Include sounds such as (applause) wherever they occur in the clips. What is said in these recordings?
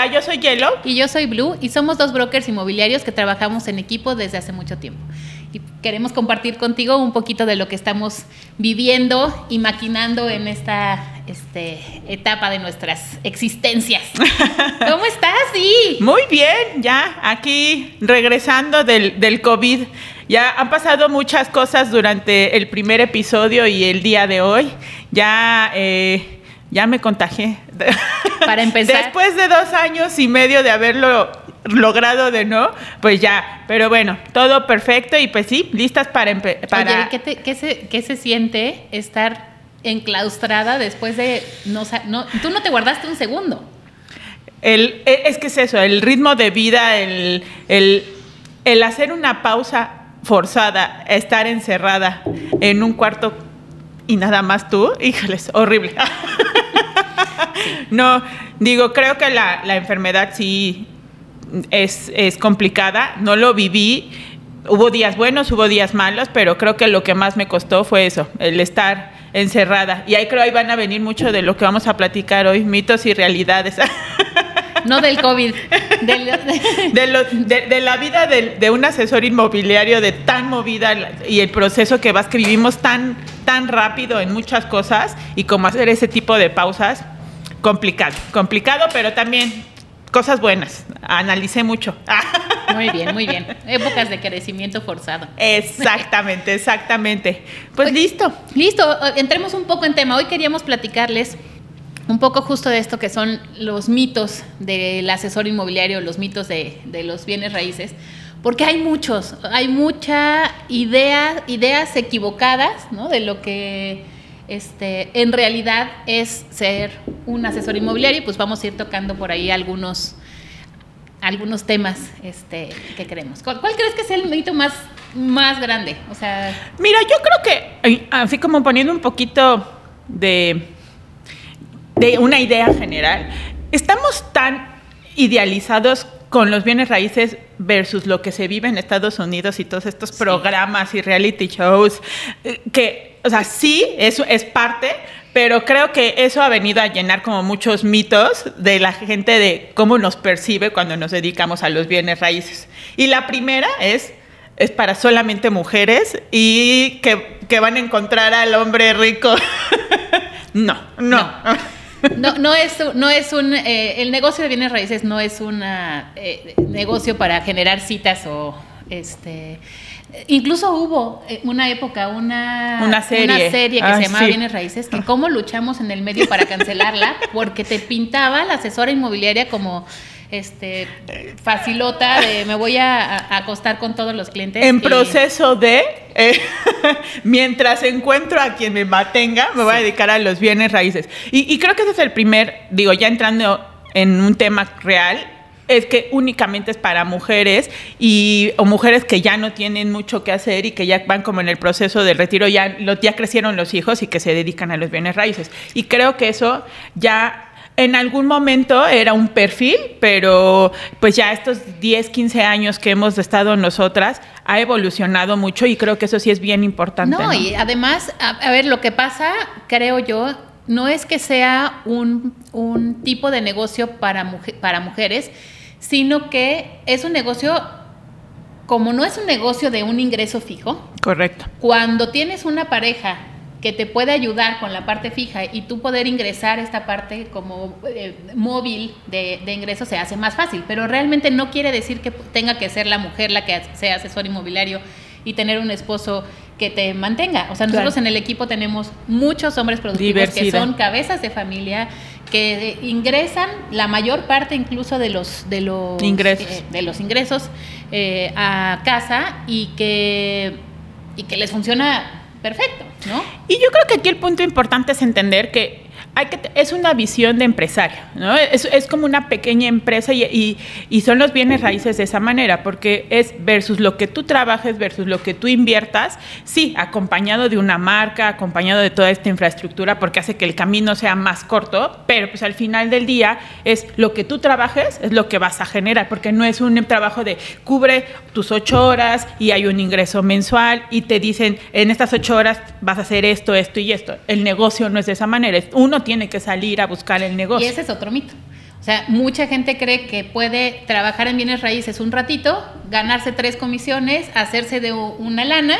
Hola, yo soy Yellow. Y yo soy Blue y somos dos brokers inmobiliarios que trabajamos en equipo desde hace mucho tiempo. Y queremos compartir contigo un poquito de lo que estamos viviendo y maquinando en esta este, etapa de nuestras existencias. (laughs) ¿Cómo estás? Sí. Muy bien, ya aquí regresando del, del COVID. Ya han pasado muchas cosas durante el primer episodio y el día de hoy. Ya... Eh, ya me contagié. (laughs) Para empezar. Después de dos años y medio de haberlo logrado de no, pues ya. Pero bueno, todo perfecto y pues sí, listas para. Oye, ¿qué, qué, se, ¿qué se siente estar enclaustrada después de no, no tú no te guardaste un segundo? El, e, es que es eso, el ritmo de vida, el, el, el hacer una pausa forzada, estar encerrada en un cuarto y nada más tú, híjoles, horrible. (laughs) (laughs) no, digo, creo que la, enfermedad sí es, complicada, no lo viví. Hubo días buenos, hubo días malos, pero creo que lo que más me costó fue eso, el estar encerrada. Y ahí creo ahí van a venir mucho de lo que vamos a platicar hoy, mitos y realidades. (laughs) No del COVID. De, la vida de, un asesor inmobiliario de tan movida y el proceso que vas, que vivimos tan, tan rápido en muchas cosas y cómo hacer ese tipo de pausas, complicado. Complicado, pero también cosas buenas. Analicé mucho. (laughs) Muy bien, muy bien. Épocas de crecimiento forzado. Exactamente, exactamente. Pues listo. Listo, entremos un poco en tema. Hoy queríamos platicarles un poco justo de esto que son los mitos del asesor inmobiliario, los mitos de, los bienes raíces, porque hay muchos, hay mucha idea, ideas equivocadas ¿no? de lo que este, en realidad es ser un asesor inmobiliario y pues vamos a ir tocando por ahí algunos, algunos temas este, que queremos. ¿Cuál, crees que es el mito más, más grande? O sea, Mira, yo creo que, así como poniendo un poquito de de una idea general. Estamos tan idealizados con los bienes raíces versus lo que se vive en Estados Unidos y todos estos programas y reality shows, eh, que, o sea, sí, eso es parte, pero creo que eso ha venido a llenar como muchos mitos de la gente de cómo nos percibe cuando nos dedicamos a los bienes raíces. Y la primera es es para solamente mujeres y que, que van a encontrar al hombre rico. (laughs) no, no. no. No, no es, no es un, eh, el negocio de bienes raíces no es un eh, negocio para generar citas o, este, incluso hubo eh, una época una, una serie, serie que ah, se llamaba Bienes Raíces, que cómo luchamos en el medio para cancelarla, porque te pintaba la asesora inmobiliaria como este facilota de me voy a, acostar con todos los clientes. En proceso de, eh, (laughs) mientras encuentro a quien me mantenga, me voy a dedicar a los bienes raíces. Y, creo que ese es el primer, digo, ya entrando en un tema real, es que únicamente es para mujeres y o mujeres que ya no tienen mucho que hacer y que ya van como en el proceso del retiro, ya, ya crecieron los hijos y que se dedican a los bienes raíces. Y creo que eso ya en algún momento era un perfil, pero pues ya estos 10, 15 años que hemos estado nosotras ha evolucionado mucho y creo que eso sí es bien importante. No, y además, a, ver, lo que pasa, creo yo, no es que sea un, tipo de negocio para, para mujeres, sino que es un negocio como no es un negocio de un ingreso fijo. Correcto. Cuando tienes una pareja que te puede ayudar con la parte fija y tú poder ingresar esta parte como eh, móvil de, de ingreso se hace más fácil, pero realmente no quiere decir que tenga que ser la mujer la que sea asesor inmobiliario y tener un esposo que te mantenga. O sea, nosotros en el equipo tenemos muchos hombres productivos que son cabezas de familia, que ingresan la mayor parte incluso de los de los ingresos, eh, de los ingresos eh, a casa y que y que les funciona perfecto, ¿no? Y yo creo que aquí el punto importante es entender que que, es una visión de empresario, ¿no? Es, es como una pequeña empresa y, y, son los bienes raíces de esa manera, porque es versus lo que tú trabajes, versus lo que tú inviertas, sí, acompañado de una marca, acompañado de toda esta infraestructura, porque hace que el camino sea más corto, pero pues al final del día es lo que tú trabajes, es lo que vas a generar, porque no es un trabajo de cubre tus ocho horas y hay un ingreso mensual y te dicen en estas ocho horas vas a hacer esto, esto y esto. El negocio no es de esa manera, uno tiene que salir a buscar el negocio. Y ese es otro mito. O sea, mucha gente cree que puede trabajar en bienes raíces un ratito, ganarse tres comisiones, hacerse de una lana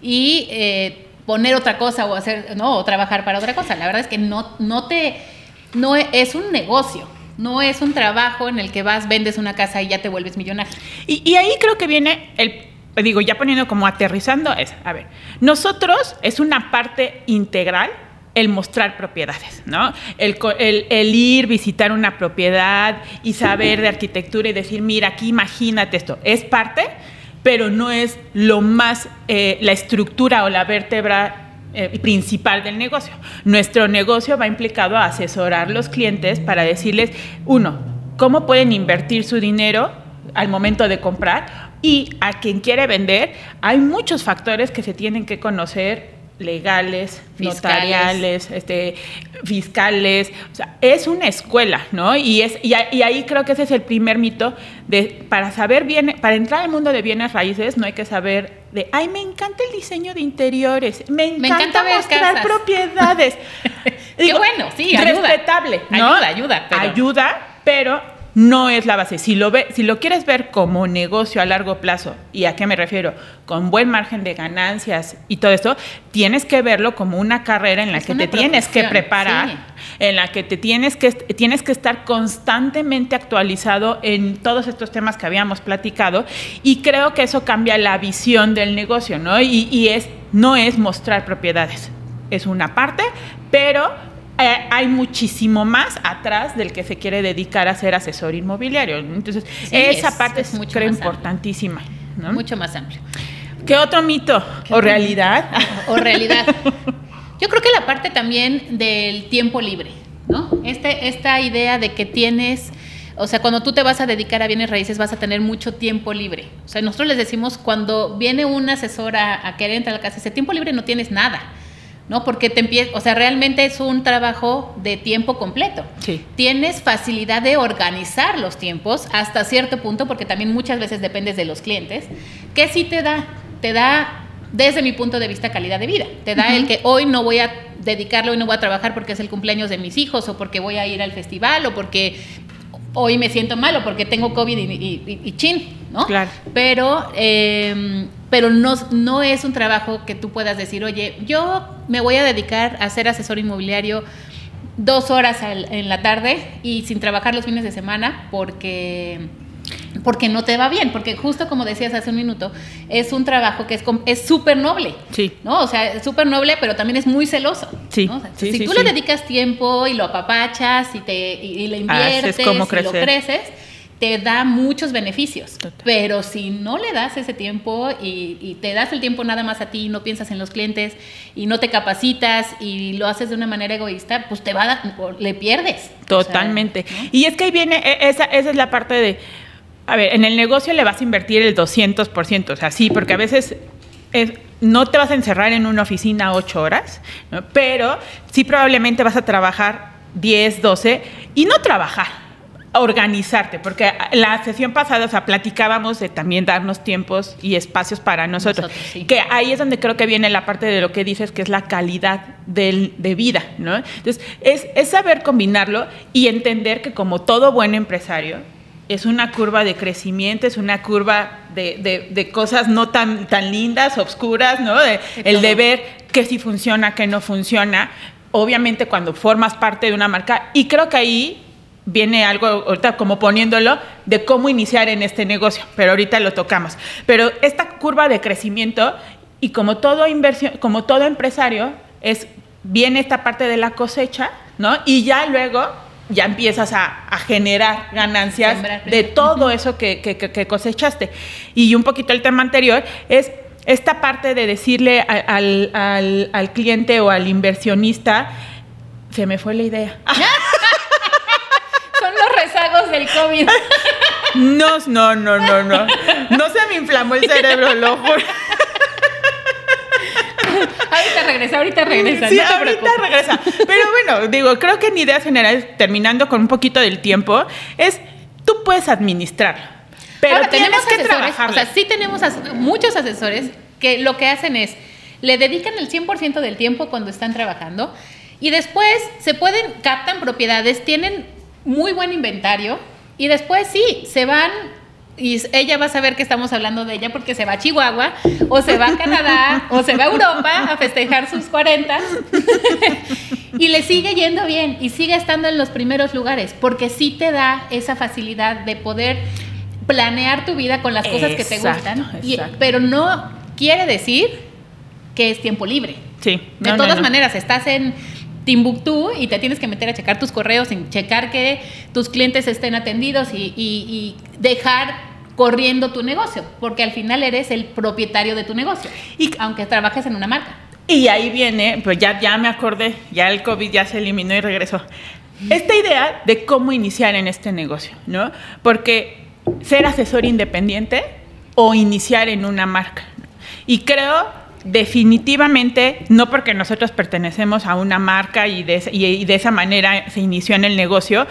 y eh, poner otra cosa o hacer, no, o trabajar para otra cosa. La verdad es que no, no te, no es un negocio. No es un trabajo en el que vas, vendes una casa y ya te vuelves millonario. Y, y ahí creo que viene el digo, ya poniendo como aterrizando, es, a ver, nosotros es una parte integral el mostrar propiedades, ¿no? El, el, ir, visitar una propiedad y saber de arquitectura y decir, mira, aquí imagínate esto, es parte, pero no es lo más, eh, la estructura o la vértebra eh, principal del negocio. Nuestro negocio va implicado a asesorar a los clientes para decirles, uno, cómo pueden invertir su dinero al momento de comprar y a quien quiere vender, hay muchos factores que se tienen que conocer legales, notariales, este, fiscales, o sea, es una escuela, ¿no? Y, es, y, ahí creo que ese es el primer mito de, para saber bien, para entrar al mundo de bienes raíces no hay que saber de, ay, me encanta el diseño de interiores, me encanta, mostrar propiedades. (laughs) Qué bueno, sí, ayuda. Respetable, ¿no? Ayuda, ayuda. Ayuda, pero no es la base. Si lo, ve, si lo quieres ver como negocio a largo plazo, ¿y a qué me refiero? Con buen margen de ganancias y todo esto, tienes que verlo como una carrera en la que te tienes que preparar, en la que te tienes que, tienes que estar constantemente actualizado en todos estos temas que habíamos platicado y creo que eso cambia la visión del negocio, ¿no? Y, y es, no es mostrar propiedades, es una parte, pero hay muchísimo más atrás del que se quiere dedicar a ser asesor inmobiliario. Entonces, esa parte es, mucho creo importantísima. Mucho más amplio. ¿Qué otro mito? ¿O realidad? O realidad. Yo creo que la parte también del tiempo libre, ¿no? Este, esta idea de que tienes, o sea, cuando tú te vas a dedicar a bienes raíces vas a tener mucho tiempo libre. O sea, nosotros les decimos cuando viene un asesor a, a querer entrar a la casa, ese tiempo libre no tienes nada ¿no? Porque te empieza, o sea, realmente es un trabajo de tiempo completo. Sí. Tienes facilidad de organizar los tiempos hasta cierto punto, porque también muchas veces dependes de los clientes, que sí te da, te da, desde mi punto de vista, calidad de vida. Te da el que hoy no voy a dedicarlo, hoy no voy a trabajar porque es el cumpleaños de mis hijos, o porque voy a ir al festival, o porque hoy me siento mal, o porque tengo COVID y, chin, ¿no? Claro. Pero... Eh, pero no, no es un trabajo que tú puedas decir, oye, yo me voy a dedicar a ser asesor inmobiliario dos horas en la tarde y sin trabajar los fines de semana porque porque no te va bien, porque justo como decías hace un minuto, es un trabajo que es súper noble. Sí. ¿No? O sea, es súper noble, pero también es muy celoso. Sí. si tú le dedicas tiempo y lo apapachas y, te, y, le inviertes y lo creces, te da muchos beneficios. Pero si no le das ese tiempo y, te das el tiempo nada más a ti, no piensas en los clientes y no te capacitas y lo haces de una manera egoísta, pues te va a le pierdes. Totalmente. Y es que ahí viene, e, esa, esa es la parte de, a ver, en el negocio le vas a invertir el 200%, o sea, sí, porque a veces no te vas a encerrar en una oficina ocho horas, pero sí probablemente vas a trabajar 10, 12 y no trabajar organizarte, porque la sesión pasada, o sea, platicábamos de también darnos tiempos y espacios para nosotros, que ahí es donde creo que viene la parte de lo que dices, que es la calidad del, de vida, ¿no? Entonces, es, es saber combinarlo y entender que como todo buen empresario, es una curva de crecimiento, es una curva de, de, cosas no tan, tan lindas, obscuras, ¿no? De, el de ver qué sí funciona, qué no funciona. Obviamente cuando formas parte de una marca, y creo que ahí viene algo ahorita como poniéndolo de cómo iniciar en este negocio, pero ahorita lo tocamos. Pero esta curva de crecimiento y como todo inversión, como todo empresario es viene esta parte de la cosecha, ¿no? Y ya luego ya empiezas a, generar ganancias de todo eso que, que, cosechaste. Y un poquito el tema anterior es esta parte de decirle al, al, al cliente o al inversionista, se me fue la idea. (laughs) del COVID. (laughs) No, no, no, no, no. No se me inflamó el cerebro, lo juro. Ahorita regresa, ahorita regresa. Sí, ahorita regresa. Pero bueno, digo, creo que en ideas generales, terminando con un poquito del tiempo, es tú puedes administrar. Pero tenemos que trabajar. O sea, sí tenemos muchos asesores que lo que hacen es le dedican el 100% del tiempo cuando están trabajando y después se pueden captan propiedades, tienen muy buen inventario y después sí, se van y ella va a saber que estamos hablando de ella porque se va a Chihuahua o se va a Canadá o se va a Europa a festejar sus 40 (laughs) y le sigue yendo bien y sigue estando en los primeros lugares porque sí te da esa facilidad de poder planear tu vida con las cosas que te gustan, pero no quiere decir que es tiempo libre. Sí. de todas maneras, estás en Timbuktu y te tienes que meter a checar tus correos, sin checar que tus clientes estén atendidos y, dejar corriendo tu negocio, porque al final eres el propietario de tu negocio, y, aunque trabajes en una marca. Y ahí viene, pues ya, ya me acordé, ya el COVID ya se eliminó y regresó. Esta idea de cómo iniciar en este negocio, ¿no? Porque ser asesor independiente o iniciar en una marca. Y creo definitivamente, no porque nosotros pertenecemos a una marca y de, y de esa manera se inició en el negocio,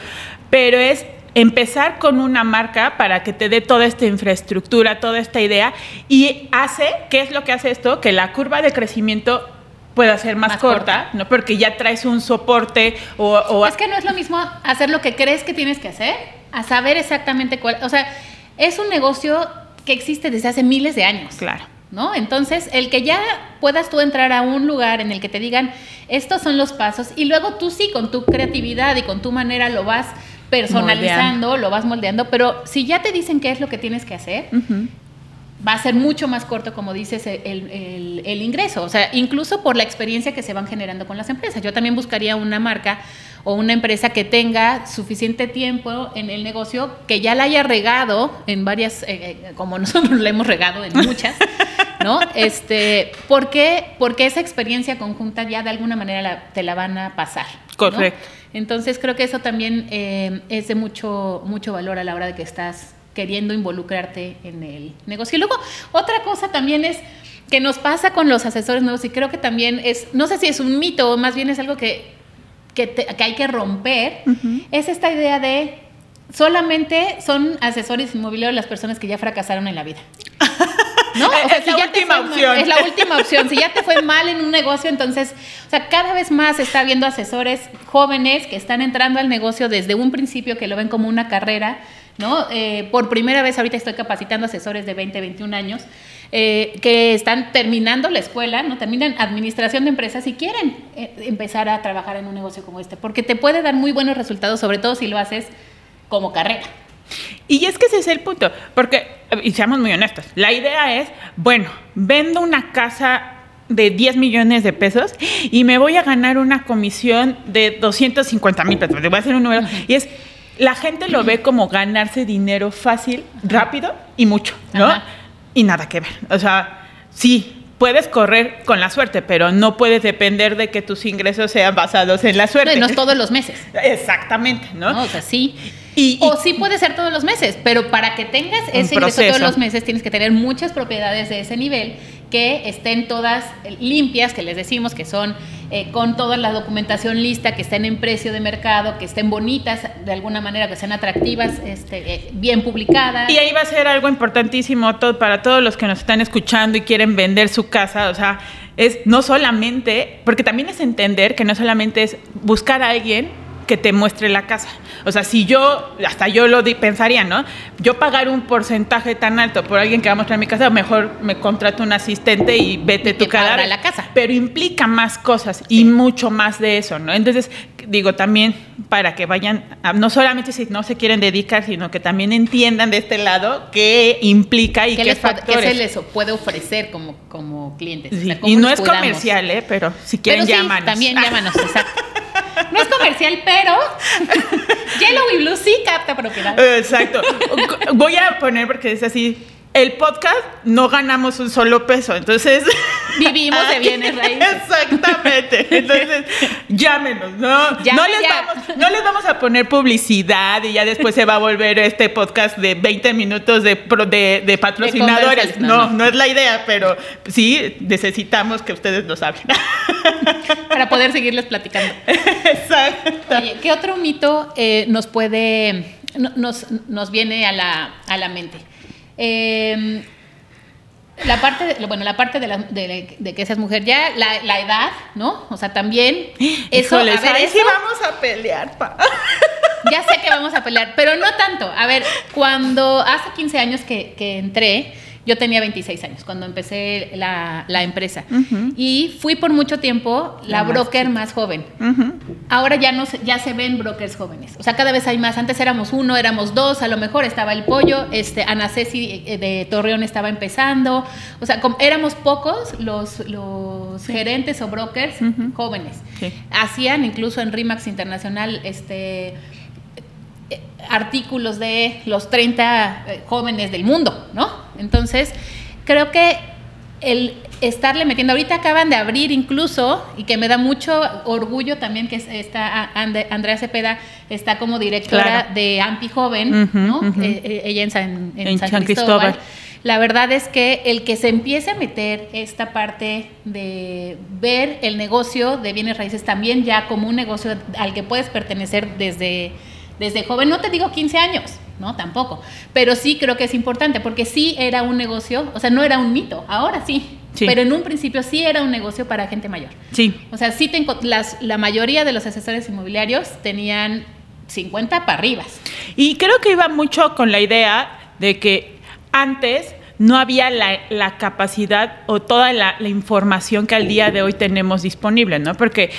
pero es empezar con una marca para que te dé toda esta infraestructura, toda esta idea y hace, ¿qué es lo que hace esto? Que la curva de crecimiento pueda ser más, corta, ¿no? Porque ya traes un soporte o, o... Es que no es lo mismo hacer lo que crees que tienes que hacer, a saber exactamente cuál... O sea, es un negocio que existe desde hace miles de años. Claro. ¿No? Entonces, el que ya puedas tú entrar a un lugar en el que te digan, estos son los pasos, y luego tú sí, con tu creatividad y con tu manera lo vas personalizando, lo vas moldeando, pero si ya te dicen qué es lo que tienes que hacer, va a ser mucho más corto, como dices, el, el, ingreso. O sea, incluso por la experiencia que se van generando con las empresas. Yo también buscaría una marca o una empresa que tenga suficiente tiempo en el negocio, que ya la haya regado en varias, eh, eh, como (laughs) nosotros la hemos regado en muchas, (laughs) ¿no? Este, ¿por qué? Porque esa experiencia conjunta ya de alguna manera te la van a pasar. Correcto. Entonces creo que eso también eh, es de mucho, mucho valor a la hora de que estás queriendo involucrarte en el negocio. Y luego, otra cosa también es que nos pasa con los asesores nuevos y creo que también es, no sé si es un mito o más bien es algo que, que, hay que romper, es esta idea de solamente son asesores inmobiliarios las personas que ya fracasaron en la vida. ¿No? O sea, es la última opción. es la última opción. Si ya te fue mal en un negocio, entonces, o sea, cada vez más está viendo asesores jóvenes que están entrando al negocio desde un principio, que lo ven como una carrera, ¿no? Eh, por primera vez ahorita estoy capacitando asesores de 20, 21 años. Eh, que están terminando la escuela, no terminan administración de empresas y quieren eh, empezar a trabajar en un negocio como este, porque te puede dar muy buenos resultados, sobre todo si lo haces como carrera. Y es que ese es el punto, porque, y seamos muy honestos, la idea es, bueno, vendo una casa de 10 millones de pesos y me voy a ganar una comisión de 250 mil pesos, le voy a hacer un número, y es, la gente lo ve como ganarse dinero fácil, rápido y mucho, ¿no? y nada que ver. O sea, sí, puedes correr con la suerte, pero no puedes depender de que tus ingresos sean basados en la suerte. No, no todos los meses. (laughs) Exactamente, ¿no? o sea, sí. Y, o sí puede ser todos los meses, pero para que tengas ese ingreso todos los meses tienes que tener muchas propiedades de ese nivel que estén todas limpias, que les decimos que son eh, con toda la documentación lista, que estén en precio de mercado, que estén bonitas de alguna manera, que sean atractivas, este, eh, bien publicadas. Y ahí va a ser algo importantísimo para todos los que nos están escuchando y quieren vender su casa, o sea, es no solamente, porque también es entender que no solamente es buscar a alguien que te muestre la casa. O sea, si yo, hasta yo lo pensaría, ¿no? Yo pagar un porcentaje tan alto por alguien que va a mostrar mi casa, mejor me contrato un asistente y vete tu cara la casa. Pero implica más cosas y mucho más de eso, ¿no? Entonces, digo, también para que vayan, no solamente si no se quieren dedicar, sino que también entiendan de este lado qué implica y qué, les factores. ¿Qué se les puede ofrecer como, como clientes? y no es comercial, ¿eh? Pero si quieren, pero También llámanos, exacto. No es comercial, pero (laughs) Yellow y Blue sí capta propiedad. Exacto. Voy a poner porque es así. El podcast no ganamos un solo peso, entonces (laughs) vivimos de bienes (laughs) raíces. Exactamente. (laughs) Entonces, llámenos, ¿no? no, les vamos, no les vamos a poner publicidad y ya después se va a volver este podcast de 20 minutos de, de, patrocinadores. no, no, es la idea, pero sí necesitamos que ustedes nos hablen. Para poder seguirles platicando. Exacto. Oye, ¿qué otro mito eh, nos puede, nos, nos viene a la, a la mente? Eh, la parte, de, bueno, la parte de, la, de, que seas mujer, ya la, la, edad, ¿no? O sea, también (gasps) eso, a ver, sí vamos a pelear, pa. (laughs) ya sé que vamos a pelear, pero no tanto. A ver, cuando hace 15 años que, que entré, yo tenía 26 años cuando empecé la, la empresa y fui por mucho tiempo la, broker más, joven. Ahora ya, no se, ya se ven brokers jóvenes. O sea, cada vez hay más. Antes éramos uno, éramos dos, a lo mejor estaba el pollo, este, Ana Ceci eh, de Torreón estaba empezando. O sea, como, éramos pocos los, los gerentes o brokers jóvenes. Hacían incluso en RIMAX Internacional este artículos de los 30 eh, jóvenes del mundo, ¿no? Entonces, creo que el estarle metiendo, ahorita acaban de abrir incluso, y que me da mucho orgullo también que está Andrea Cepeda, está como directora de AMPI Joven, ¿no? Eh, eh, ella en en San, Cristóbal. La verdad es que el que se empiece a meter esta parte de ver el negocio de bienes raíces también ya como un negocio al que puedes pertenecer desde desde joven, no te digo 15 años, no, tampoco, pero sí creo que es importante porque sí era un negocio, o sea, no era un mito, ahora sí, pero en un principio sí era un negocio para gente mayor. Sí. O sea, sí las, la mayoría de los asesores inmobiliarios tenían 50 para arriba. Y creo que iba mucho con la idea de que antes no había la, capacidad o toda la, la, información que al día de hoy tenemos disponible, ¿no? Porque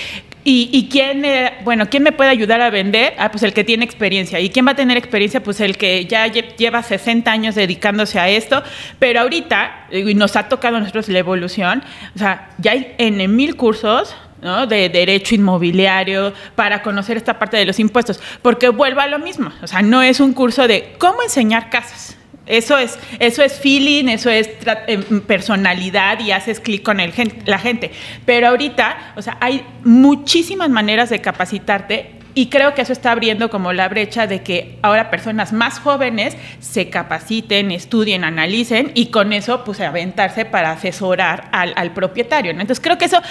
¿Y, quién, eh, bueno, quién me puede ayudar a vender? Ah, pues el que tiene experiencia. ¿Y quién va a tener experiencia? Pues el que ya lleva 60 años dedicándose a esto. Pero ahorita, y nos ha tocado a nosotros la evolución, o sea, ya hay en mil cursos ¿no? de derecho inmobiliario para conocer esta parte de los impuestos. Porque vuelvo a lo mismo. O sea, no es un curso de cómo enseñar casas. Eso es, eso es feeling, eso es eh, personalidad y haces clic con el, la gente. Pero ahorita, o sea, hay muchísimas maneras de capacitarte y creo que eso está abriendo como la brecha de que ahora personas más jóvenes se capaciten, estudien, analicen y con eso pues aventarse para asesorar al, propietario. Entonces creo que eso,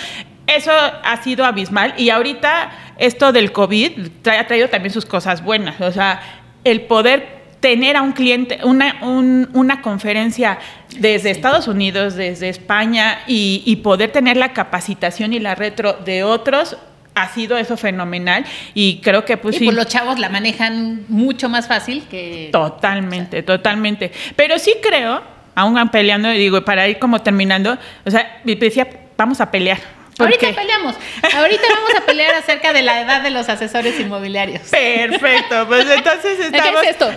eso ha sido abismal y ahorita esto del COVID ha traído también sus cosas buenas. O sea, el poder tener a un cliente, una, una conferencia desde Estados Unidos, desde España y, poder tener la capacitación y la retro de otros ha sido eso fenomenal y creo que pues y Pues los chavos la manejan mucho más fácil que totalmente, totalmente. Pero sí creo, aún peleando, digo, para ir como terminando, o sea, decía, vamos a pelear Ahorita peleamos. Ahorita vamos a pelear acerca de la edad de los asesores inmobiliarios. Perfecto. Pues entonces estamos. ¿Qué es esto?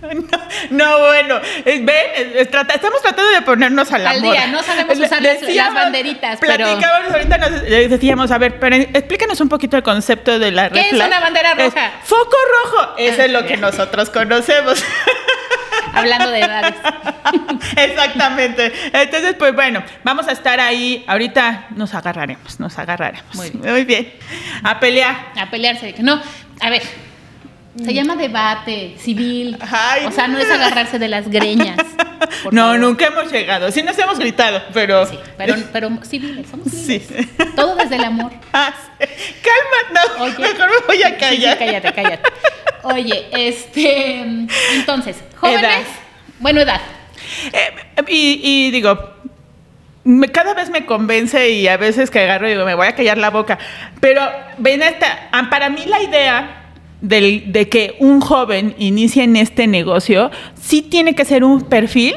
(laughs) No, bueno, ven, estamos tratando de ponernos a la Al día, no sabemos usar las banderitas, platicábamos, ahorita nos decíamos, a ver, pero explícanos un poquito el concepto de la ¿Qué es una bandera roja? foco rojo, eso es lo que nosotros conocemos. (laughs) Hablando de edades. (laughs) Exactamente. Entonces, pues bueno, vamos a estar ahí. Ahorita nos agarraremos, nos agarraremos. Muy bien. Muy bien. A pelear. A pelearse. No, a ver. Se llama debate civil. o sea, no es agarrarse de las greñas. No, nunca hemos llegado. Sí nos hemos gritado, pero... Sí, pero, pero civiles, somos civiles. Sí. Todo desde el amor. (laughs) Ah, Calma, no, Oye, mejor me voy a callar. Sí, cállate, cállate. Oye, este... Entonces, jóvenes, bueno, edad. Eh, y, digo, cada vez me convence y a veces que agarro y digo, me voy a callar la boca. Pero ven esta, ah, para mí la idea de que un joven inicie en este negocio sí tiene que ser un perfil,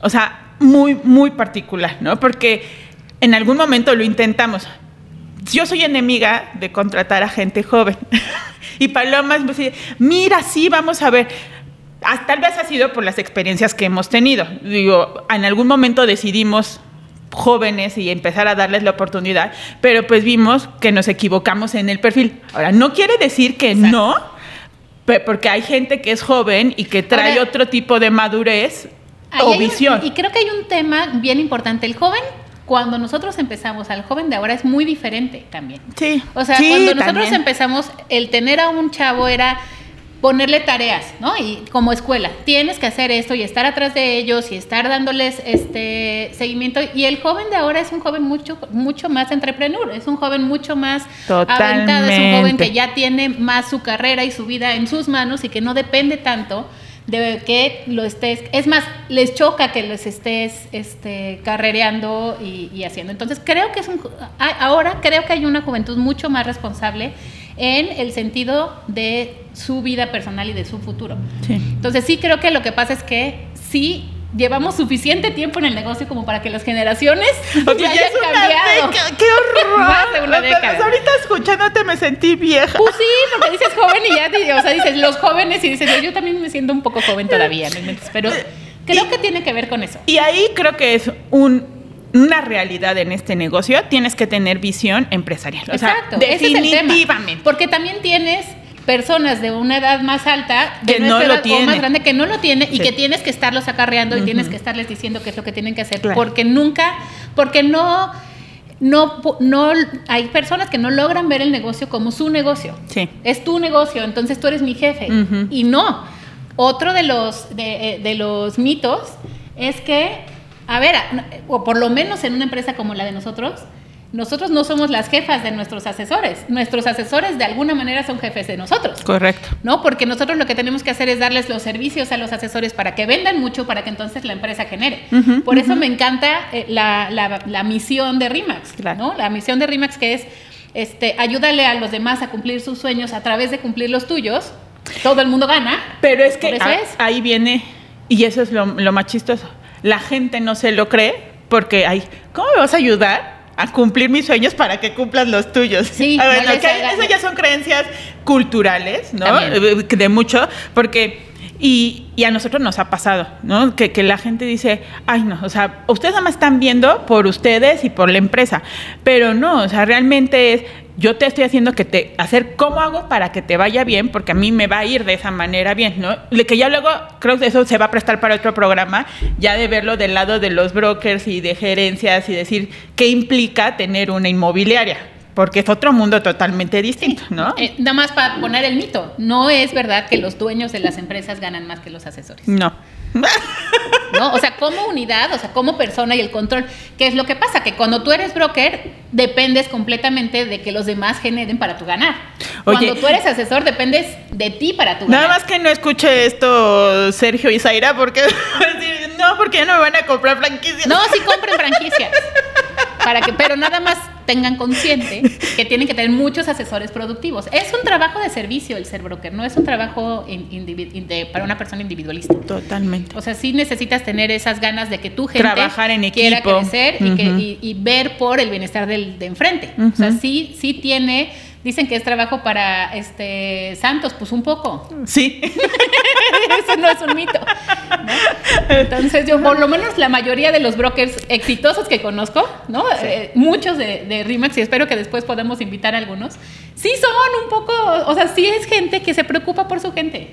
o sea, muy, muy particular, ¿no? Porque en algún momento lo intentamos. Yo soy enemiga de contratar a gente joven. (laughs) y Paloma, pues, mira, sí, vamos a ver Ah, tal vez ha sido por las experiencias que hemos tenido. Digo, en algún momento decidimos jóvenes y empezar a darles la oportunidad, pero pues vimos que nos equivocamos en el perfil. Ahora, no quiere decir que no, porque hay gente que es joven y que trae otro tipo de madurez o visión. y creo que hay un tema bien importante. El joven cuando nosotros empezamos, al joven de ahora es muy diferente también. Sí. O sea, cuando nosotros empezamos, el tener a un chavo era ponerle tareas, ¿no? Y como escuela, tienes que hacer esto y estar atrás de ellos y estar dándoles este seguimiento. Y el joven de ahora es un joven mucho, mucho más entrepreneur, es un joven mucho más aventado, es un joven que ya tiene más su carrera y su vida en sus manos y que no depende tanto de que lo estés, es más, les choca que los estés este, carrereando y, y haciendo. Entonces creo que es un, ahora creo que hay una juventud mucho más responsable en el sentido de su vida personal y de su futuro. Sí. Entonces sí creo que lo que pasa es que sí llevamos suficiente tiempo en el negocio como para que las generaciones (laughs) Oye, ya hayan cambiado. ¡Qué horror! (laughs) Más de una década. Ahorita escuchándote me sentí vieja. Pues sí, porque dices joven y ya, te- o sea, dices los jóvenes y dices, yo también me siento un poco joven todavía, ¿no pero (laughs) creo que tiene que ver con eso. Y ahí creo que es un, una realidad en este negocio. Tienes que tener visión empresarial. O sea, Exacto, es definitivamente. Porque también tienes personas de una edad más alta, de Que no lo edad o tiene. más grande, que no lo tiene y que tienes que estarlos acarreando y tienes que estarles diciendo qué es lo que tienen que hacer, Claro. porque nunca, porque no, no, no, hay personas que no logran ver el negocio como su negocio. Sí. Es tu negocio, entonces tú eres mi jefe. Y no. Otro de los, de, eh, de los mitos es que, a ver, o por lo menos en una empresa como la de nosotros, nosotros no somos las jefas de nuestros asesores. Nuestros asesores de alguna manera son jefes de nosotros. Correcto. ¿No? Porque nosotros lo que tenemos que hacer es darles los servicios a los asesores para que vendan mucho, para que entonces la empresa genere. Por eso me encanta eh, la, la- la misión de RIMAX, Claro. ¿no? La misión de RIMAX que es este, ayúdale a los demás a cumplir sus sueños a través de cumplir los tuyos. Todo el mundo gana. Pero es que a- es. ahí viene, y eso es lo, lo más chistoso. La gente no se lo cree porque hay, ¿cómo me vas a ayudar a cumplir mis sueños para que cumplas los tuyos? Sí, (laughs) A ver, no que ya son creencias culturales, ¿no? También. Eh, De mucho, porque... Y, y a nosotros nos ha pasado, ¿no? Que, que la gente dice, ay, no, o sea, ustedes nada más están viendo por ustedes y por la empresa, pero no, o sea, realmente es, yo te estoy haciendo que te, hacer cómo hago para que te vaya bien, porque a mí me va a ir de esa manera bien, ¿no? Que ya luego, creo que eso se va a prestar para otro programa, ya de verlo del lado de los brokers y de gerencias y decir qué implica tener una inmobiliaria, porque es otro mundo totalmente distinto, ¿no? Eh, nada más para poner el mito. No es verdad que los dueños de las empresas ganan más que los asesores. No. (laughs) ¿no? O sea, como unidad, o sea, como persona y el control. ¿Qué es lo que pasa? Que cuando tú eres broker, dependes completamente de que los demás generen para tu ganar. Oye. Cuando tú eres asesor, dependes de ti para tu Nada ganar. más que no escuche esto Sergio y Zaira porque (laughs) no, porque ya no me van a comprar franquicias. No, sí compren franquicias. (laughs) Para que, pero nada más tengan consciente que tienen que tener muchos asesores productivos. Es un trabajo de servicio el ser broker, no es un trabajo in- indivi- in- de- para una persona individualista. Totalmente. O sea, sí necesitas tener esas ganas de que tu gente Trabajar en quiera equipo. crecer y, que- Ujú. y- y ver por el bienestar del de enfrente. O sea, sí, sí tiene, dicen que es trabajo para este Santos, pues un poco. Sí. (laughs) Eso no es un mito. ¿no? Entonces, yo, por lo menos la mayoría de los brokers exitosos que conozco, ¿no? Eh, muchos de, de RIMAX, y espero que después podamos invitar a algunos, sí son un poco, o sea, sí es gente que se preocupa por su gente.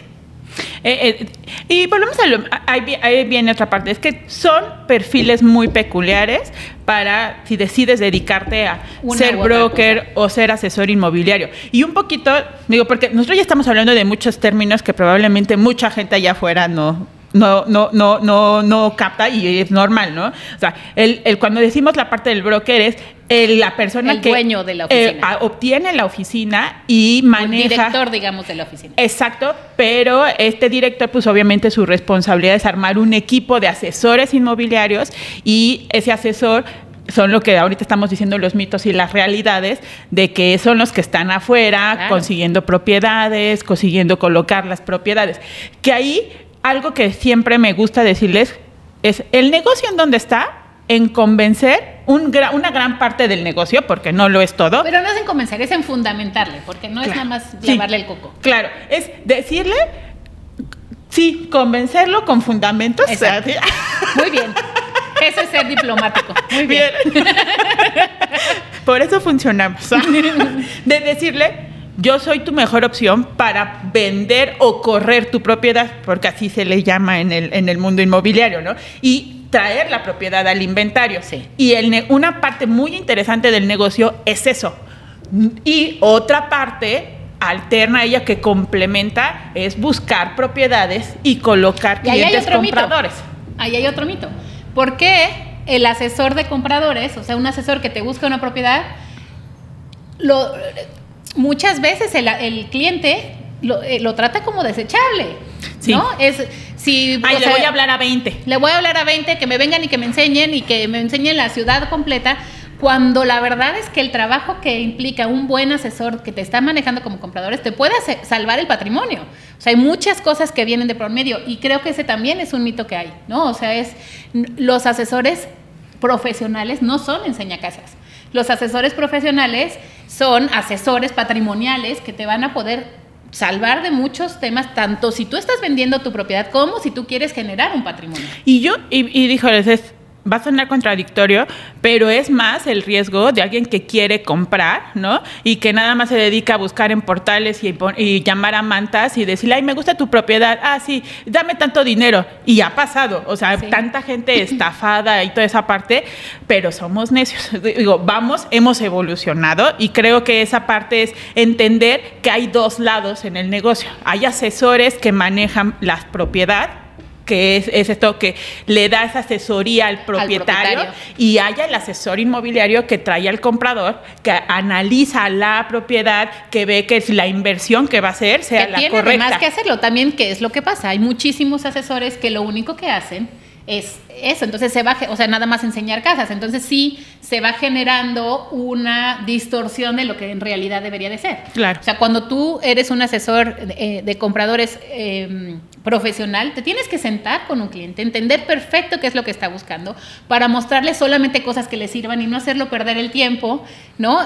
Eh, eh, y volvemos a lo, ahí, vi- ahí viene otra parte, es que son perfiles muy peculiares para si decides dedicarte a Una ser broker o ser asesor inmobiliario. Y un poquito, digo, porque nosotros ya estamos hablando de muchos términos que probablemente mucha gente allá afuera no, no, no, no, no, no capta y es normal, ¿no? O sea, el, el- cuando decimos la parte del broker es el- la persona El que dueño de la eh, oficina. a- obtiene la oficina y maneja director, digamos, de la oficina. Exacto, pero este director, pues obviamente su responsabilidad es armar un equipo de asesores inmobiliarios y ese asesor son lo que ahorita estamos diciendo los mitos y las realidades de que son los que están afuera Claro. consiguiendo propiedades, consiguiendo colocar las propiedades. Que ahí algo que siempre me gusta decirles es el negocio en donde está en convencer un gra- una gran parte del negocio, porque no lo es todo, Pero no es en convencer, es en fundamentarle, porque no es nada más Sí. lavarle el coco. Claro, es decirle, sí, convencerlo con fundamentos. Exacto. (laughs) Muy bien. Eso es ser diplomático. Muy bien. Bien. (laughs) Por eso funcionamos. De decirle, yo soy tu mejor opción para vender o correr tu propiedad, porque así se le llama en el, en el mundo inmobiliario, ¿no? Y traer la propiedad al inventario. Sí. Y el una parte muy interesante del negocio es eso. Y otra parte alterna a ella que complementa es buscar propiedades y colocar Y clientes mito. compradores. Ahí hay otro mito. ¿Por qué el asesor de compradores, o sea, un asesor que te busca una propiedad, lo, muchas veces el, el cliente lo, eh, lo trata como desechable? Sí. ¿No? Es, Ay, le sea, voy a hablar a 20. Le voy a hablar a 20 que me vengan y que me enseñen y que me enseñen la ciudad completa, cuando la verdad es que el trabajo que implica un buen asesor que te está manejando como compradores te puede salvar el patrimonio. O sea, hay muchas cosas que vienen de por medio y creo que ese también es un mito que hay, ¿no? O sea, es los asesores profesionales no son enseñacasas. Los asesores profesionales son asesores patrimoniales que te van a poder salvar de muchos temas, tanto si tú estás vendiendo tu propiedad como si tú quieres generar un patrimonio. Y yo, y, y dijo, es va a sonar contradictorio, pero es más el riesgo de alguien que quiere comprar, ¿no? Y que nada más se dedica a buscar en portales y, llamar a mantas y decirle, ay, me gusta tu propiedad, ah, sí, dame tanto dinero. Y ha pasado, o sea, tanta gente (clears throat) estafada y toda esa parte, pero somos necios. (laughs) Digo, vamos, hemos evolucionado y creo que esa parte es entender que hay dos lados en el negocio. Hay asesores que manejan la propiedad que es, esto que le da esa asesoría al propietario, y haya el asesor inmobiliario que trae al comprador, que analiza la propiedad, que ve que la inversión que va a hacer sea la correcta. Tiene más que hacerlo también, ¿qué es lo que pasa? Hay muchísimos asesores que lo único que hacen es eso, entonces se va, o sea, nada más enseñar casas, entonces sí se va generando una distorsión de lo que en realidad debería de ser. Claro. O sea, cuando tú eres un asesor de, eh, compradores em, profesional, te tienes que sentar con un cliente, entender perfecto qué es lo que está buscando, para mostrarle solamente cosas que le sirvan y no hacerlo perder el tiempo, ¿no?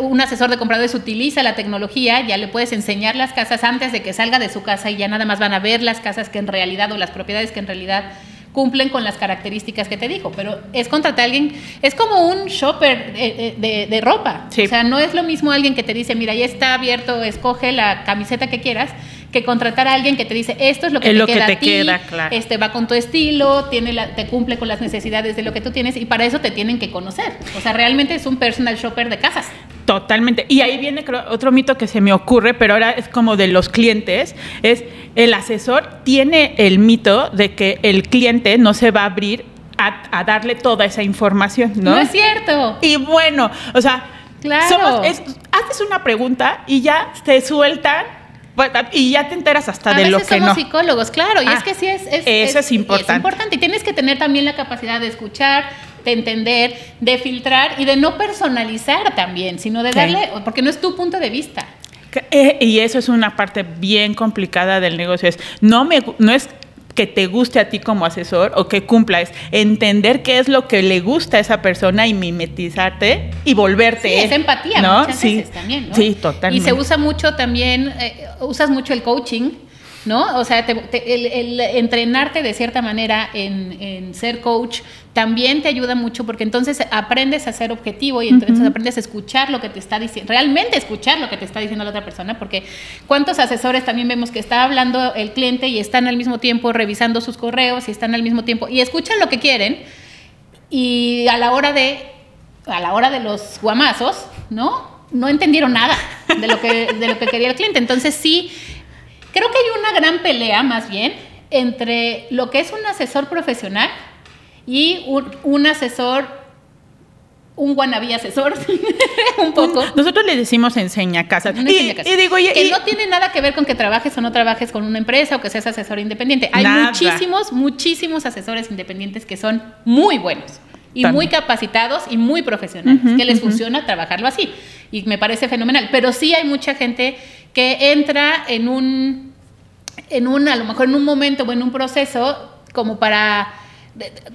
un asesor de compradores utiliza la tecnología, ya le puedes enseñar las casas antes de que salga de su casa y ya nada más van a ver las casas que en realidad o las propiedades que en realidad cumplen con las características que te dijo, pero es contratar a alguien, es como un shopper de, de, ropa, o sea, no es lo mismo alguien que te dice, mira, ya está abierto, escoge la camiseta que quieras, que contratar a alguien que te dice, esto es lo que te queda a ti, este va con tu estilo, tiene la, te cumple con las necesidades de lo que tú tienes y para eso te tienen que conocer, o sea, realmente es un personal shopper de casas. Totalmente. Y ahí viene otro mito que se me ocurre, pero ahora es como de los clientes, es el asesor tiene el mito de que el cliente no se va a abrir a, darle toda esa información, ¿no? No es cierto. Y bueno, o sea, claro. haces una pregunta y ya te sueltan y ya te enteras hasta de lo que somos no. psicólogos, claro, y es ah, que sí es, eso es, importante. Es importante y tienes que tener también la capacidad de escuchar, de entender, de filtrar y de no personalizar también, sino de darle, porque no es tu punto de vista. Eh, y eso es una parte bien complicada del negocio. Es, no, me, no es que te guste a ti como asesor o que cumpla, es entender qué es lo que le gusta a esa persona y mimetizarte y volverte. Sí, es empatía ¿no? muchas sí. veces también, ¿no? Sí, totalmente. Y se usa mucho también, eh, usas mucho el coaching ¿no? O sea, el, entrenarte de cierta manera en, ser coach también te ayuda mucho porque entonces aprendes a ser objetivo y entonces aprendes a escuchar lo que te está diciendo, realmente escuchar lo que te está diciendo la otra persona, porque cuántos asesores también vemos que está hablando el cliente y están al mismo tiempo revisando sus correos y están al mismo tiempo y escuchan lo que quieren y a la hora de, a la hora de los guamazos, ¿no? No entendieron nada de lo que, de lo que quería el cliente. Entonces sí Creo que hay una gran pelea, más bien, entre lo que es un asesor profesional y un, asesor un wannabe asesor, (laughs) un poco. Nosotros le decimos enseña casa. Y, digo, que no tiene nada que ver con que trabajes o no trabajes con una empresa o que seas asesor independiente. Hay muchísimos, muchísimos asesores independientes que son muy buenos y muy capacitados y muy profesionales, que les funciona trabajarlo así. Y me parece fenomenal. Pero sí hay mucha gente que entra en un, en un, a lo mejor en un momento o en un proceso como para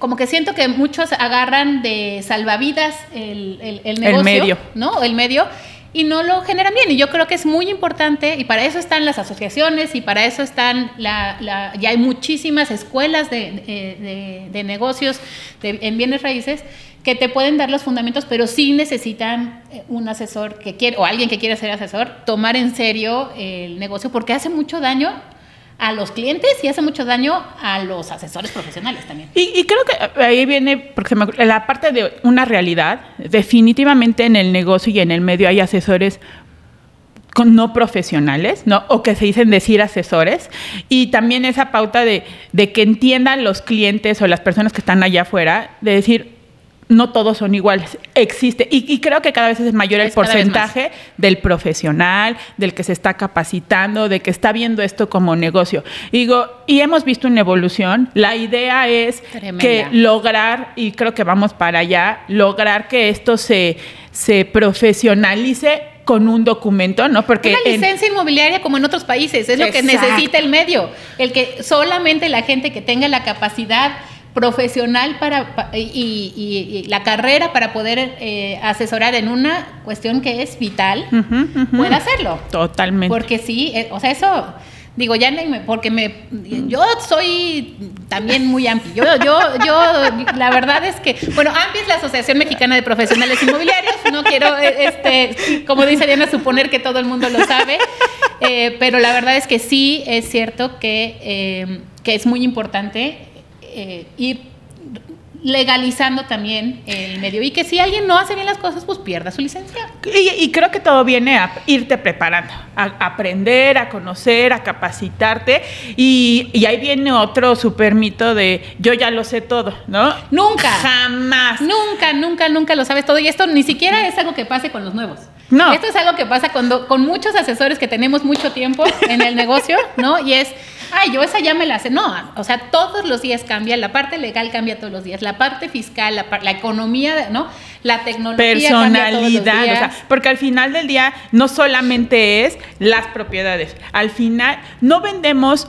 como que siento que muchos agarran de salvavidas el, el, negocio, el medio. ¿no? El medio y no lo generan bien. Y yo creo que es muy importante, y para eso están las asociaciones, y para eso están, la, ya hay muchísimas escuelas de, de, negocios en bienes raíces que te pueden dar los fundamentos, pero sí necesitan eh, un asesor que quiere, o alguien que quiera ser asesor, tomar en serio el negocio, porque hace mucho daño a los clientes y hace mucho daño a los asesores profesionales también. Y, creo que ahí viene, porque la parte de una realidad, definitivamente en el negocio y en el medio hay asesores no profesionales, ¿no? O que se dicen decir asesores. Y también esa pauta de, de que entiendan los clientes o las personas que están allá afuera, de decir, no todos son iguales. Existe, y, creo que cada vez es mayor el porcentaje del profesional, del que se está capacitando, de que está viendo esto como negocio. Digo, y hemos visto una evolución. La idea es que lograr, y creo que vamos para allá, lograr que esto se, se profesionalice con un documento, ¿no? Porque una licencia inmobiliaria como en otros países, es lo que necesita el medio, el que solamente la gente que tenga la capacidad profesional para, y, la carrera para poder eh, asesorar en una cuestión que es vital, puede hacerlo. Totalmente. Porque sí, eh, o sea, eso digo, ya porque me yo soy también muy amplio. Yo, yo, yo, la verdad es que, bueno, AMPI es la Asociación Mexicana de Profesionales Inmobiliarios. No quiero, eh, este, como dice Diana, suponer que todo el mundo lo sabe, pero la verdad es que sí es cierto que, que es muy importante eh, ir legalizando también el medio y que si alguien no hace bien las cosas, pues pierda su licencia. Y, creo que todo viene a irte preparando, a aprender, a conocer, a capacitarte y, y, ahí viene otro super mito de yo ya lo sé todo, ¿no? Nunca. Jamás. Nunca, nunca, nunca lo sabes todo y esto ni siquiera es algo que pase con los nuevos. No. Esto es algo que pasa cuando, con muchos asesores que tenemos mucho tiempo en el negocio, ¿no? Y es ay, yo esa ya me la sé. No, o sea, todos los días cambia, la parte legal cambia todos los días, la parte fiscal, la, la economía, ¿no? La tecnología. Personalidad, o sea, porque al final del día no solamente es las propiedades, al final no vendemos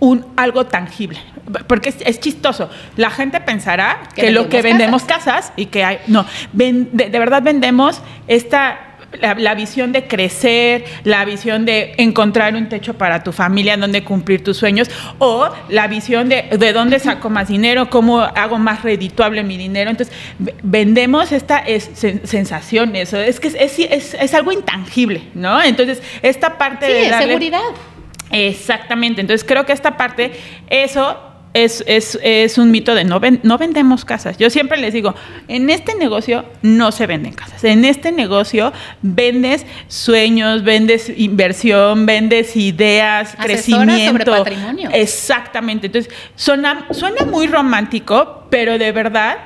un, algo tangible. Porque es, chistoso. La gente pensará que, lo que vendemos casas. y que hay. No, de verdad vendemos esta la, visión de crecer, la visión de encontrar un techo para tu familia, donde cumplir tus sueños, o la visión de de dónde saco más dinero, cómo hago más redituable mi dinero. Entonces, vendemos esta es, sensación, eso, es que es, es, algo intangible, ¿no? Entonces, esta parte de... Darle, seguridad. Exactamente, entonces creo que esta parte, eso es, es, es, un mito de no, no vendemos casas. Yo siempre les digo, en este negocio no se venden casas. En este negocio vendes sueños, vendes inversión, vendes ideas, crecimiento. Sobre patrimonio. Exactamente. Entonces, suena, suena muy romántico, pero de verdad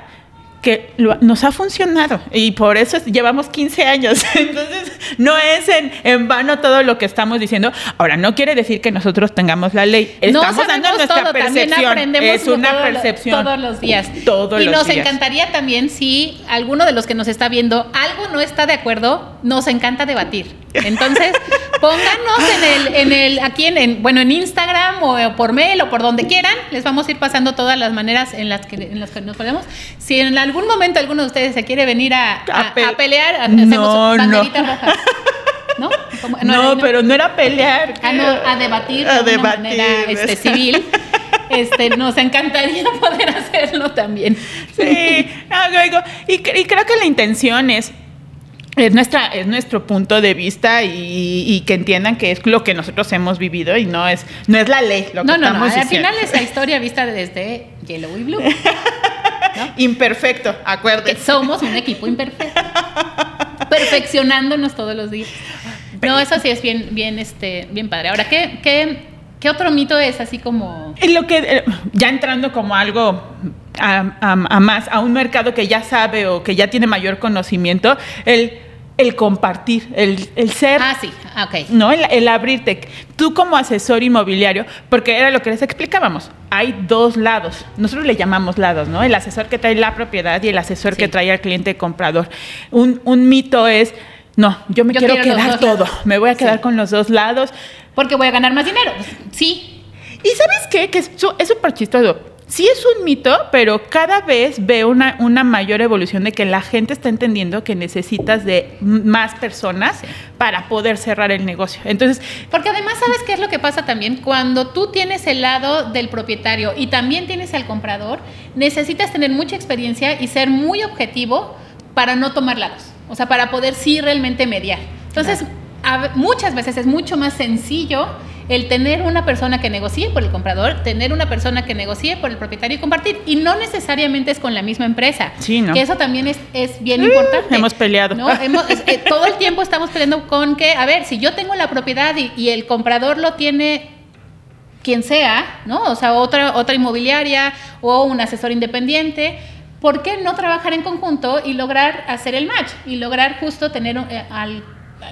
que nos ha funcionado y por eso llevamos 15 años. (laughs) Entonces, no es en, vano todo lo que estamos diciendo. Ahora, no quiere decir que nosotros tengamos la ley. Estamos dando nuestra percepción. Aprendemos es una percepción. Todos los días. Todos y nos encantaría también, si alguno de los que nos está viendo algo no está de acuerdo, nos encanta debatir. Entonces, (laughs) pónganos en el, en el, aquí en, bueno, en Instagram o por mail o por donde quieran. Les vamos a ir pasando todas las maneras en las que, en las que nos podemos. Si en algún momento alguno de ustedes se quiere venir a, pelear, hacemos no, rojas. ¿No? no, pero no era pelear. Ah, no, a debatir de una manera este, civil. Este, nos encantaría poder hacerlo también. Sí, y, y creo que la intención es es, nuestra, es nuestro punto de vista y, que entiendan que es lo que nosotros hemos vivido y no es, no es la ley lo que no, no, no. Al final es la (laughs) historia vista desde Yellow y Blue. (laughs) Imperfecto, acuérdate. Que somos un equipo imperfecto. (laughs) perfeccionándonos todos los días. No, eso sí es bien, bien, este, bien padre. Ahora, ¿qué, qué, qué otro mito es así como...? Lo que, eh, ya entrando como algo a, más, a un mercado que ya sabe o que ya tiene mayor conocimiento, el el compartir, el, el, ser. Ah, sí, ah, ok. ¿No? El, abrirte. Tú como asesor inmobiliario, porque era lo que les explicábamos, hay dos lados. Nosotros le llamamos lados, ¿no? El asesor que trae la propiedad y el asesor que trae al cliente comprador. Un, un mito es, no, yo me quiero, quedar todo, me voy a quedar con los dos lados. Porque voy a ganar más dinero. Sí. ¿Y sabes qué? Que es súper chistoso sí es un mito, pero cada vez veo una, una mayor evolución de que la gente está entendiendo que necesitas de más personas para poder cerrar el negocio. Entonces, porque además sabes qué es lo que pasa también cuando tú tienes el lado del propietario y también tienes al comprador, necesitas tener mucha experiencia y ser muy objetivo para no tomar lados, o sea, para poder sí realmente mediar. Entonces, muchas veces es mucho más sencillo el tener una persona que negocie por el comprador, tener una persona que negocie por el propietario y compartir. Y no necesariamente es con la misma empresa. Sí, ¿no? Que eso también es, es bien importante. Hemos peleado. Eh, todo el tiempo estamos peleando con que, a ver, si yo tengo la propiedad y, el comprador lo tiene quien sea, ¿no? O sea, otra, otra inmobiliaria o un asesor independiente, ¿por qué no trabajar en conjunto y lograr hacer el match? Y lograr justo tener eh, al,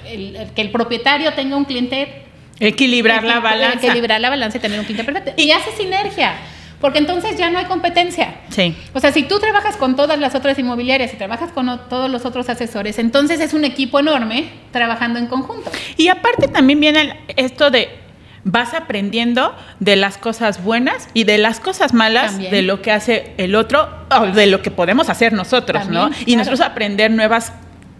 el- que el propietario tenga un cliente Equilibrar la balanza. Equilibrar la balanza y tener un cliente perfecto. Y hace sinergia, porque entonces ya no hay competencia. Sí. O sea, si tú trabajas con todas las otras inmobiliarias y trabajas con todos los otros asesores, entonces es un equipo enorme trabajando en conjunto. Y aparte también viene el- esto de vas aprendiendo de las cosas buenas y de las cosas malas También. de lo que hace el otro o de lo que podemos hacer nosotros, ¿no? Y claro. nosotros aprender nuevas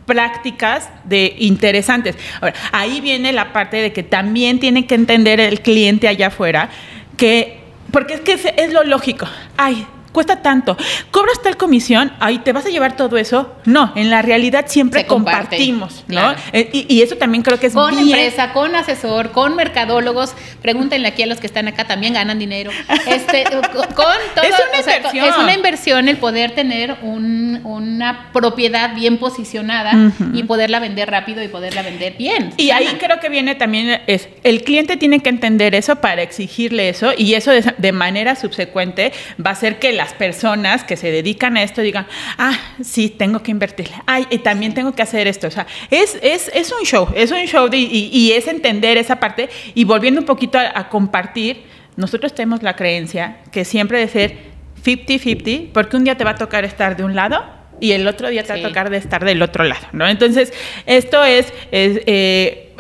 prácticas de interesantes. Ahora, ahí viene la parte de que también tiene que entender el cliente allá afuera que porque es que es, lo lógico. Ay, cuesta tanto. ¿Cobras tal comisión? Ay, ¿te vas a llevar todo eso? No, en la realidad siempre Se comparte, compartimos, ¿no? claro. Eh, Y, y eso también creo que es Con bien- empresa, con asesor, con mercadólogos. Pregúntenle aquí a los que están acá, también ganan dinero. Este, (laughs) con, todo, Es una o sea, inversión. es una inversión el poder tener un- una propiedad bien posicionada y poderla vender rápido y poderla vender bien. Y ahí creo que viene también es el cliente tiene que entender eso para exigirle eso y eso de, de manera subsecuente va a hacer que las personas que se dedican a esto digan, ah, sí, tengo que invertirle, ay, y también tengo que hacer esto. O sea, es, es, es un show, es un show de- y, y es entender esa parte y volviendo un poquito a, a compartir, nosotros tenemos la creencia que siempre de ser 50-50, porque un día te va a tocar estar de un lado y el otro día te va a tocar de estar del otro lado, ¿no? Entonces, esto es, es, eh,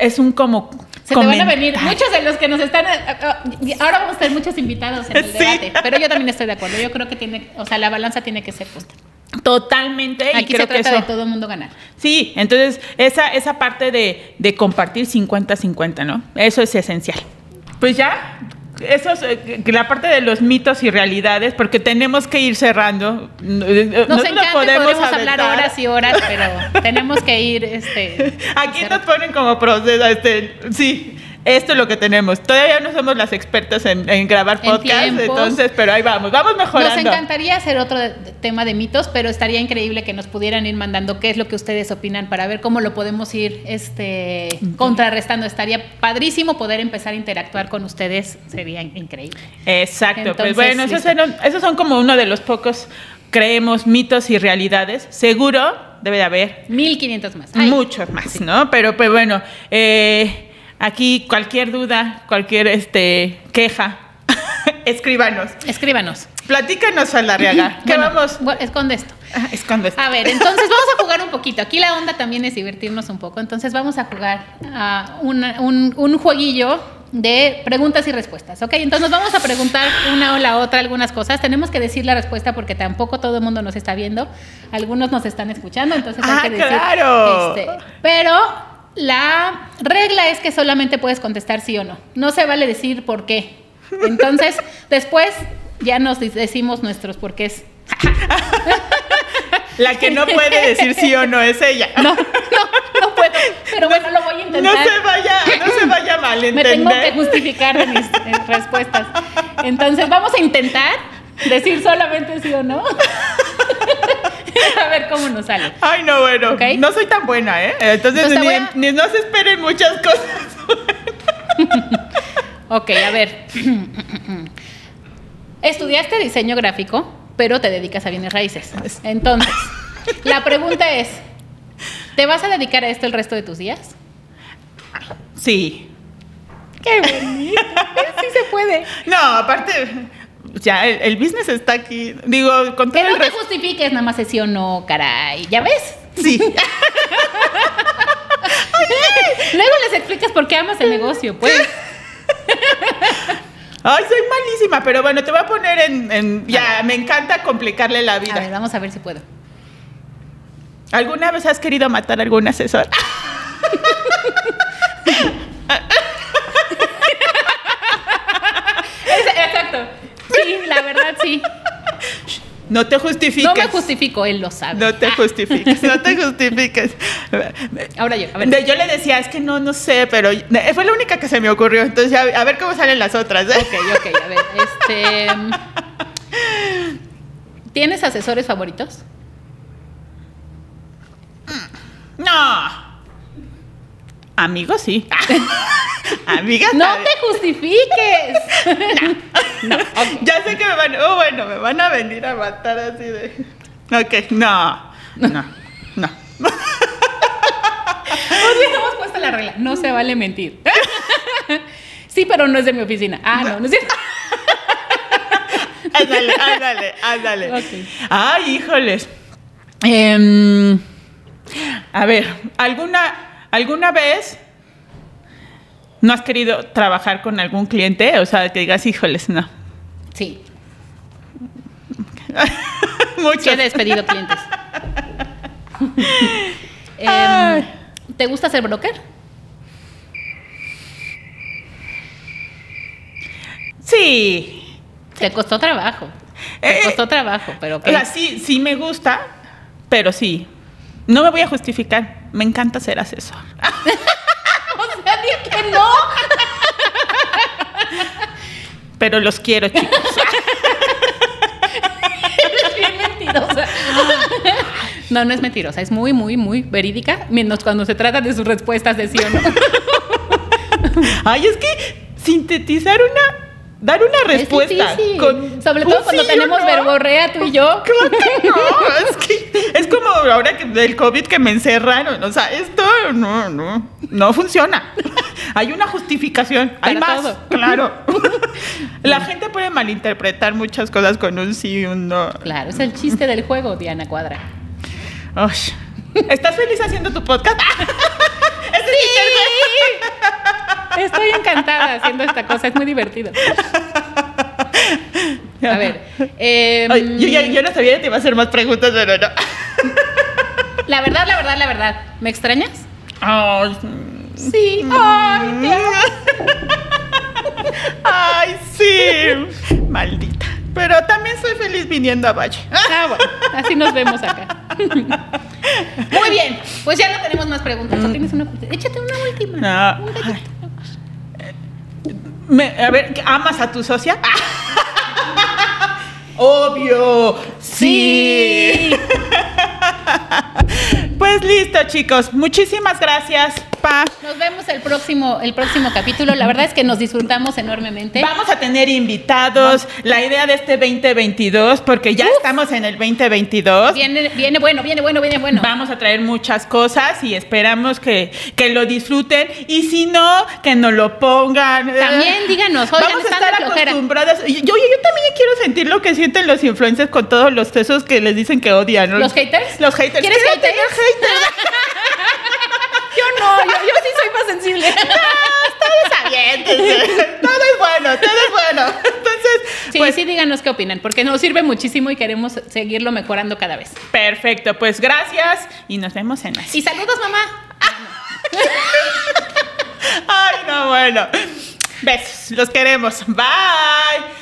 es un como... Se te van a venir muchos de los que nos están. Ahora vamos a tener muchos invitados en el Sí. debate, pero yo también estoy de acuerdo. Yo creo que tiene, o sea, la balanza tiene que ser justa. Totalmente. y Aquí creo se que trata eso, de todo el mundo ganar. Sí, entonces esa, esa parte de, de compartir 50-50, ¿no? Eso es esencial. Pues ya, eso es eh, la parte de los mitos y realidades, porque tenemos que ir cerrando. No, eh, Nos no encanta, podemos podemos hablar horas y horas, pero (laughs) tenemos que ir, este... Aquí nos ponen como proceso, este, sí, esto es lo que tenemos. Todavía no somos las expertas en, en grabar podcast, entonces, pero ahí vamos, vamos mejorando. Nos encantaría hacer otro de- de- tema de mitos, pero estaría increíble que nos pudieran ir mandando qué es lo que ustedes opinan para ver cómo lo podemos ir este, contrarrestando. Estaría padrísimo poder empezar a interactuar con ustedes, sería in- increíble. Exacto, Entonces, pues bueno, esos, eran- esos son como uno de los pocos, creemos, mitos y realidades. Seguro debe de haber 1500 más. Ay, muchos más, ¿no? Pero pues bueno, eh, aquí cualquier duda, cualquier este queja, (laughs) escríbanos. Escríbanos. Platícanos a la reaga. ¿Qué Bueno, vamos? esconde esto. Ah, esconde esto. A ver, entonces vamos a jugar un poquito. Aquí la onda también es divertirnos un poco. Entonces vamos a jugar a una- un, un jueguillo de preguntas y respuestas, ¿ok? Entonces nos vamos a preguntar una o la otra algunas cosas. Tenemos que decir la respuesta porque tampoco todo el mundo nos está viendo. Algunos nos están escuchando, entonces Ah, hay que decir. claro. este, pero la regla es que solamente puedes contestar sí o no. No se vale decir por qué. Entonces, (laughs) después ya nos decimos nuestros porqués. La que no puede decir sí o no es ella. (laughs) No, no, no puedo. Pero bueno, lo voy a No intentar. se vaya, no se vaya mal (laughs) Me tengo que entender. justificar de mis eh, respuestas. Entonces, vamos a intentar decir solamente sí o no. (laughs) a ver cómo nos sale. Ay, no, bueno, no soy tan buena, ¿eh? Entonces, Entonces te ni, ni no se esperen muchas cosas. (laughs) Ok, a ver. (clears throat) Estudiaste diseño gráfico, pero te dedicas a bienes raíces. Entonces, (laughs) la pregunta es, ¿te vas a dedicar a esto el resto de tus días? Sí. ¡Qué bonito! Sí se puede. No, aparte, ya el, el business está aquí. Digo, con todo Que no el te justifiques, nada más es sí o no, caray. ¿Ya ves? Sí. (laughs) Luego les explicas por qué amas el negocio, pues. Ay, soy malísima, pero bueno, te voy a poner en. en- ya, me encanta complicarle la A ver, vida. vamos a ver si puedo. ¿Alguna vez has querido matar a algún asesor? (laughs) Es- Exacto. Sí, la verdad sí. No te justifiques. No me justifico, él lo sabe. No te Ah, justifiques, no te (laughs) justifiques. Ahora yo, a ver. Yo le decía, es que no, no sé, pero fue la única que se me ocurrió. Entonces, a, a ver cómo salen las otras. ¿eh? Ok, ok, a ver. Este. ¿Tienes asesores favoritos? No. Amigos, sí. (laughs) Amigas, No te justifiques. (laughs) no. Ya sé que me van, oh, bueno, me van a venir a matar así de. Ok, no, no, no. (laughs) Hubiéramos puesto la regla. No se vale mentir. sí, pero no es de mi oficina. Ah, no, no es cierto. Ándale, ándale, ándale. Ay, híjoles. Em, a ver, ¿alguna, ¿alguna vez no has querido trabajar con algún cliente? O sea, que digas, híjoles, no. Sí, (laughs) Muchos. sí he despedido clientes. (laughs) Em. ¿Te gusta ser broker? Sí. Te costó trabajo. Te Eh, costó trabajo, pero O sea, sí, sí me gusta, pero sí. No me voy a justificar. Me encanta ser asesor. (laughs) O sea, di que no. Pero los quiero, chicos. Eres (laughs) bien mentirosa. No, no es mentirosa, es muy, muy, muy verídica, menos cuando se trata de sus respuestas de sí o no. (laughs) Ay, es que sintetizar una. Dar una respuesta. Es con Sobre todo cuando sí tenemos no. verborrea tú y yo. (laughs) Claro que no, es que es como ahora que del COVID que me encerraron, o sea, esto no, no, no funciona. (laughs) Hay una justificación, hay más, todo. claro. (laughs) La gente puede malinterpretar muchas cosas con un sí y un no. Claro, es el chiste del juego, Diana Cuadra. Uy. ¿Estás feliz haciendo tu podcast? Estoy encantada haciendo esta cosa, es muy divertido. A ver, em, Ay, yo, no sabía que te iba a hacer más preguntas, pero no. la verdad, la verdad, la verdad, ¿me extrañas? Ay, Sí. Ay, te ay, sí. Maldita. Pero también soy feliz viniendo a Valle. Ah, bueno, así nos vemos acá. Muy bien, pues ya no tenemos más preguntas. ¿O tienes una? Échate una última. No, Un ay. Me- a ver, ¿amas a tu socia? (laughs) Obvio, sí. (laughs) Pues listo, chicos. Muchísimas gracias, pa. Nos vemos el próximo, el próximo capítulo. La verdad es que nos disfrutamos enormemente. Vamos a tener invitados. La idea de este 2022, porque ya estamos en el 2022. Viene, viene bueno, viene bueno, viene bueno. Vamos a traer muchas cosas y esperamos que, que lo disfruten. Y si no, que nos lo pongan. También díganos, Vamos a estar flojera. acostumbradas. Yo, yo, yo también quiero sentir lo que sienten los influencers con todos los esos que les dicen que odian. ¿no? ¿Los haters? Los haters. ¿Quieres haters? (laughs) Yo no, yo, yo sí soy más sensible. (laughs) Todos aviéntense. (laughs) todo es bueno, todo es bueno. Entonces, Sí, pues sí, díganos qué opinan, porque nos sirve muchísimo y queremos seguirlo mejorando cada vez. perfecto. Pues gracias y nos vemos en más. Y saludos, mamá. Ay, no, bueno. Besos. Los queremos. Bye.